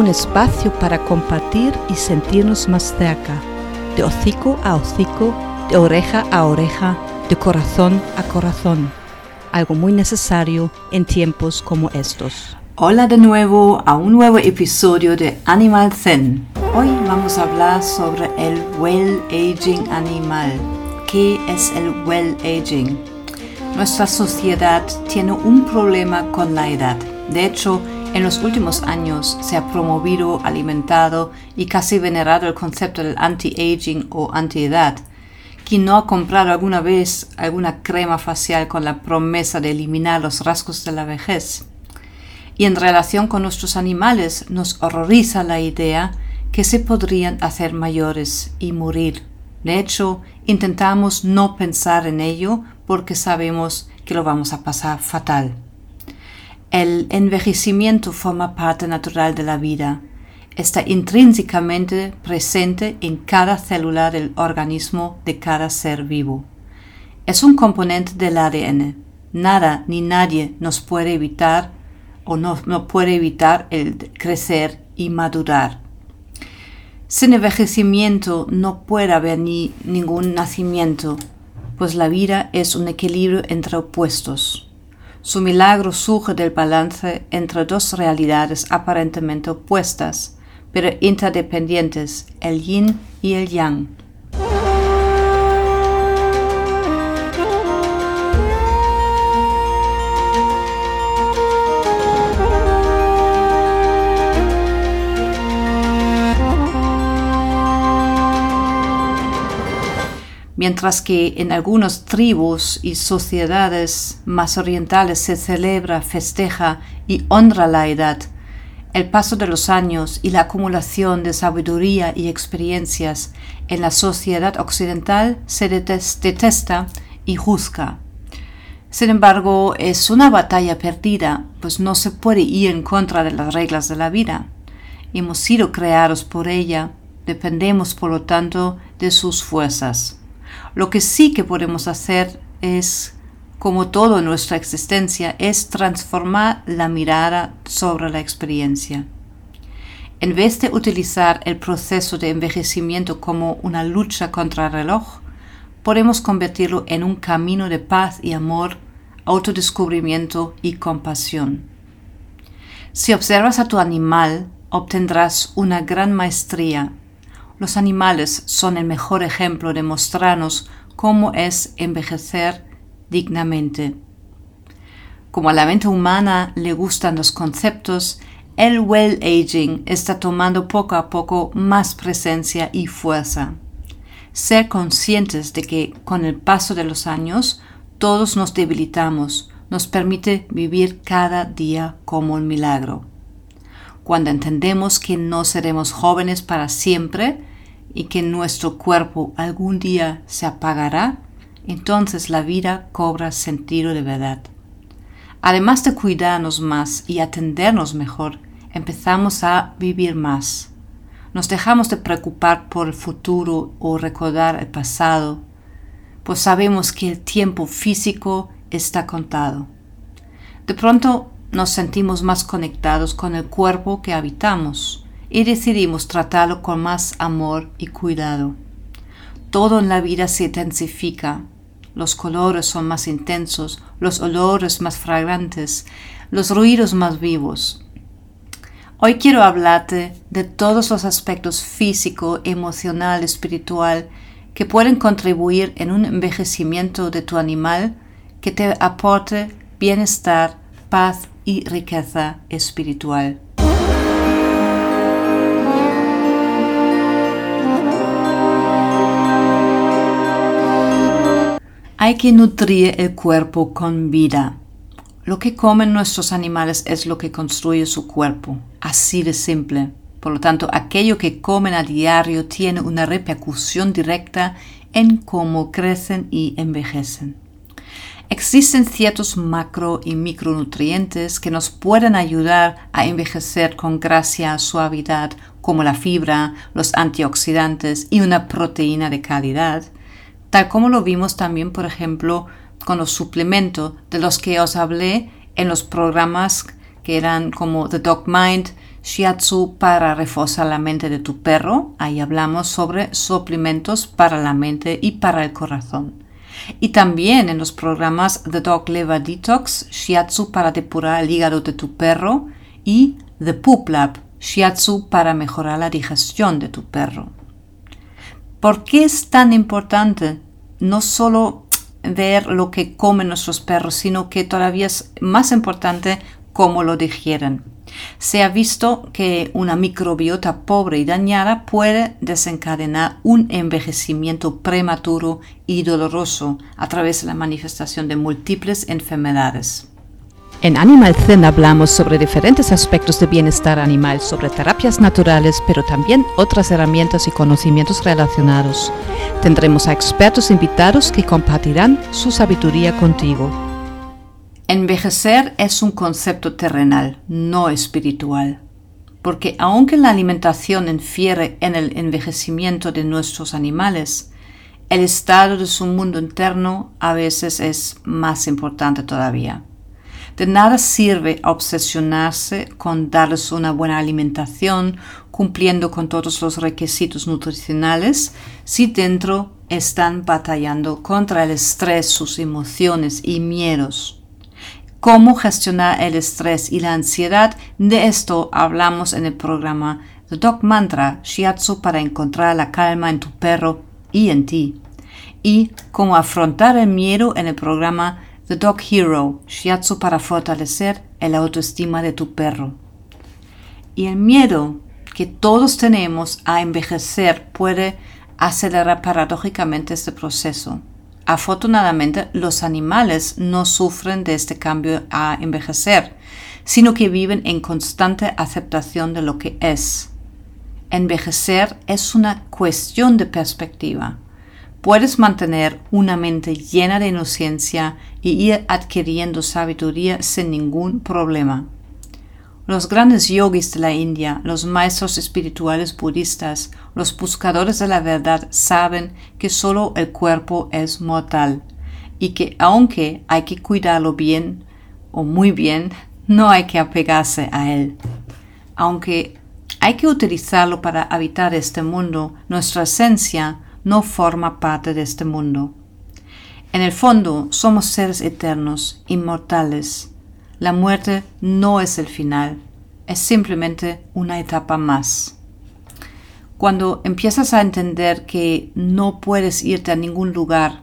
Un espacio para compartir y sentirnos más cerca, de hocico a hocico, de oreja a oreja, de corazón a corazón, algo muy necesario en tiempos como estos. Hola de nuevo a un nuevo episodio de Animal Zen. Hoy vamos a hablar sobre el well aging animal. ¿Qué es el well aging? Nuestra sociedad tiene un problema con la edad. De hecho, en los últimos años se ha promovido, alimentado y casi venerado el concepto del anti-aging o anti-edad. Quien no ha comprado alguna vez alguna crema facial con la promesa de eliminar los rasgos de la vejez? Y en relación con nuestros animales nos horroriza la idea que se podrían hacer mayores y morir. De hecho, intentamos no pensar en ello porque sabemos que lo vamos a pasar fatal. El envejecimiento forma parte natural de la vida. Está intrínsecamente presente en cada célula del organismo de cada ser vivo. Es un componente del ADN. Nada ni nadie nos puede evitar o no, puede evitar el crecer y madurar. Sin envejecimiento no puede haber ni ningún nacimiento, pues la vida es un equilibrio entre opuestos. Su milagro surge del balance entre dos realidades aparentemente opuestas, pero interdependientes, el yin y el yang. Mientras que en algunas tribus y sociedades más orientales se celebra, festeja y honra la edad, el paso de los años y la acumulación de sabiduría y experiencias en la sociedad occidental se detesta y juzga. Sin embargo, es una batalla perdida, pues no se puede ir en contra de las reglas de la vida. Hemos sido creados por ella, dependemos por lo tanto de sus fuerzas. Lo que sí que podemos hacer es, como todo en nuestra existencia, es transformar la mirada sobre la experiencia. En vez de utilizar el proceso de envejecimiento como una lucha contra el reloj, podemos convertirlo en un camino de paz y amor, autodescubrimiento y compasión. Si observas a tu animal, obtendrás una gran maestría los animales son el mejor ejemplo de mostrarnos cómo es envejecer dignamente. Como a la mente humana le gustan los conceptos, el well aging está tomando poco a poco más presencia y fuerza. Ser conscientes de que con el paso de los años todos nos debilitamos nos permite vivir cada día como un milagro. Cuando entendemos que no seremos jóvenes para siempre, y que nuestro cuerpo algún día se apagará, entonces la vida cobra sentido de verdad. Además de cuidarnos más y atendernos mejor, empezamos a vivir más. Nos dejamos de preocupar por el futuro o recordar el pasado, pues sabemos que el tiempo físico está contado. De pronto nos sentimos más conectados con el cuerpo que habitamos y decidimos tratarlo con más amor y cuidado. Todo en la vida se intensifica. Los colores son más intensos, los olores más fragrantes, los ruidos más vivos. Hoy quiero hablarte de todos los aspectos físico, emocional, espiritual que pueden contribuir en un envejecimiento de tu animal que te aporte bienestar, paz y riqueza espiritual. Hay que nutrir el cuerpo con vida. Lo que comen nuestros animales es lo que construye su cuerpo, así de simple. Por lo tanto, aquello que comen a diario tiene una repercusión directa en cómo crecen y envejecen. Existen ciertos macro y micronutrientes que nos pueden ayudar a envejecer con gracia, suavidad, como la fibra, los antioxidantes y una proteína de calidad, tal como lo vimos también, por ejemplo, con los suplementos de los que os hablé en los programas que eran como The Dog Mind, Shiatsu para reforzar la mente de tu perro. Ahí hablamos sobre suplementos para la mente y para el corazón. Y también en los programas The Dog Liver Detox, Shiatsu para depurar el hígado de tu perro y The Poop Lab, Shiatsu para mejorar la digestión de tu perro. ¿Por qué es tan importante no solo ver lo que comen nuestros perros, sino que todavía es más importante cómo lo digieren? Se ha visto que una microbiota pobre y dañada puede desencadenar un envejecimiento prematuro y doloroso a través de la manifestación de múltiples enfermedades. En Animal Zen hablamos sobre diferentes aspectos de bienestar animal, sobre terapias naturales, pero también otras herramientas y conocimientos relacionados. Tendremos a expertos invitados que compartirán su sabiduría contigo. Envejecer es un concepto terrenal, no espiritual, porque aunque la alimentación infiere en el envejecimiento de nuestros animales, el estado de su mundo interno a veces es más importante todavía. De nada sirve obsesionarse con darles una buena alimentación, cumpliendo con todos los requisitos nutricionales, si dentro están batallando contra el estrés, sus emociones y miedos. Cómo gestionar el estrés y la ansiedad, de esto hablamos en el programa The Dog Mantra Shiatsu para encontrar la calma en tu perro y en ti. Y cómo afrontar el miedo en el programa The Dog Hero, shiatsu para fortalecer el autoestima de tu perro. Y el miedo que todos tenemos a envejecer puede acelerar paradójicamente este proceso. Afortunadamente, los animales no sufren de este cambio a envejecer, sino que viven en constante aceptación de lo que es. Envejecer es una cuestión de perspectiva puedes mantener una mente llena de inocencia y ir adquiriendo sabiduría sin ningún problema. Los grandes yogis de la India, los maestros espirituales budistas, los buscadores de la verdad saben que solo el cuerpo es mortal y que aunque hay que cuidarlo bien o muy bien, no hay que apegarse a él. Aunque hay que utilizarlo para habitar este mundo, nuestra esencia no forma parte de este mundo. En el fondo somos seres eternos, inmortales. La muerte no es el final, es simplemente una etapa más. Cuando empiezas a entender que no puedes irte a ningún lugar,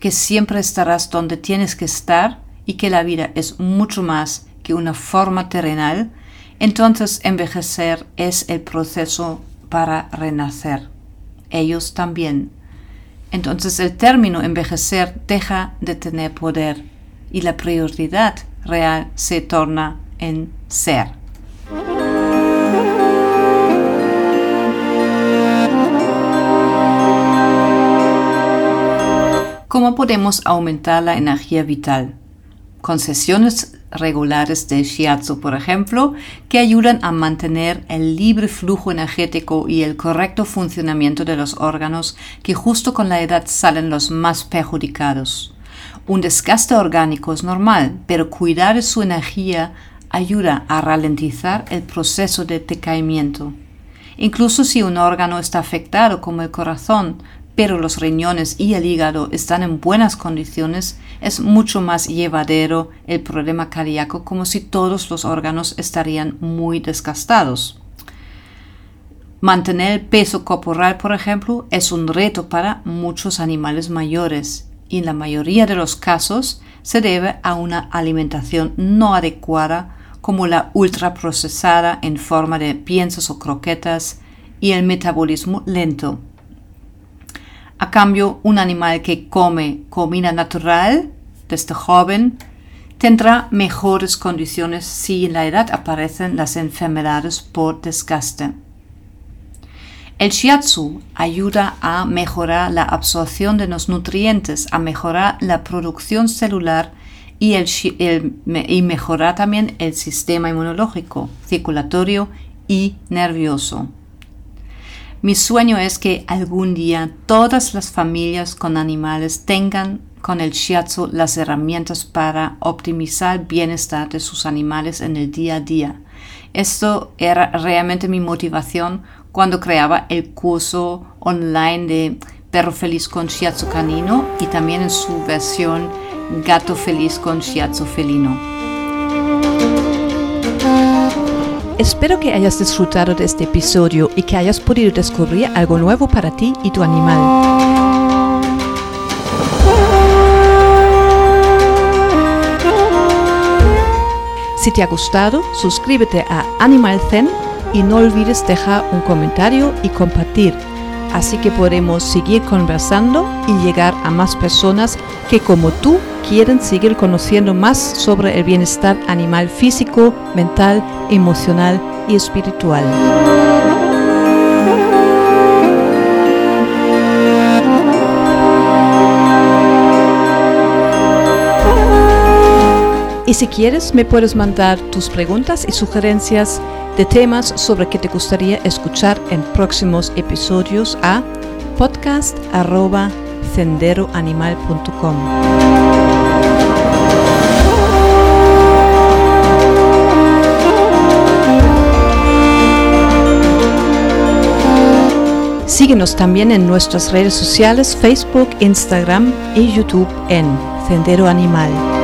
que siempre estarás donde tienes que estar y que la vida es mucho más que una forma terrenal, entonces envejecer es el proceso para renacer ellos también. Entonces el término envejecer deja de tener poder y la prioridad real se torna en ser. ¿Cómo podemos aumentar la energía vital? Con sesiones regulares de shiatsu, por ejemplo, que ayudan a mantener el libre flujo energético y el correcto funcionamiento de los órganos que justo con la edad salen los más perjudicados. Un desgaste orgánico es normal, pero cuidar de su energía ayuda a ralentizar el proceso de decaimiento. Incluso si un órgano está afectado como el corazón, pero los riñones y el hígado están en buenas condiciones, es mucho más llevadero el problema cardíaco como si todos los órganos estarían muy desgastados. Mantener el peso corporal, por ejemplo, es un reto para muchos animales mayores y en la mayoría de los casos se debe a una alimentación no adecuada como la ultraprocesada en forma de piensos o croquetas y el metabolismo lento. A cambio, un animal que come comida natural desde joven tendrá mejores condiciones si en la edad aparecen las enfermedades por desgaste. El shiatsu ayuda a mejorar la absorción de los nutrientes, a mejorar la producción celular y, y mejorar también el sistema inmunológico, circulatorio y nervioso. Mi sueño es que algún día todas las familias con animales tengan con el shiatsu las herramientas para optimizar el bienestar de sus animales en el día a día. Esto era realmente mi motivación cuando creaba el curso online de Perro Feliz con Shiatsu Canino y también en su versión Gato Feliz con Shiatsu Felino. Espero que hayas disfrutado de este episodio y que hayas podido descubrir algo nuevo para ti y tu animal. Si te ha gustado, suscríbete a Animal Zen y no olvides dejar un comentario y compartir, así que podremos seguir conversando y llegar a más personas que como tú quieren seguir conociendo más sobre el bienestar animal físico, mental, emocional y espiritual. Y si quieres, me puedes mandar tus preguntas y sugerencias de temas sobre que te gustaría escuchar en próximos episodios a podcast.senderoanimal.com. Síguenos también en nuestras redes sociales Facebook, Instagram y YouTube en Sendero Animal.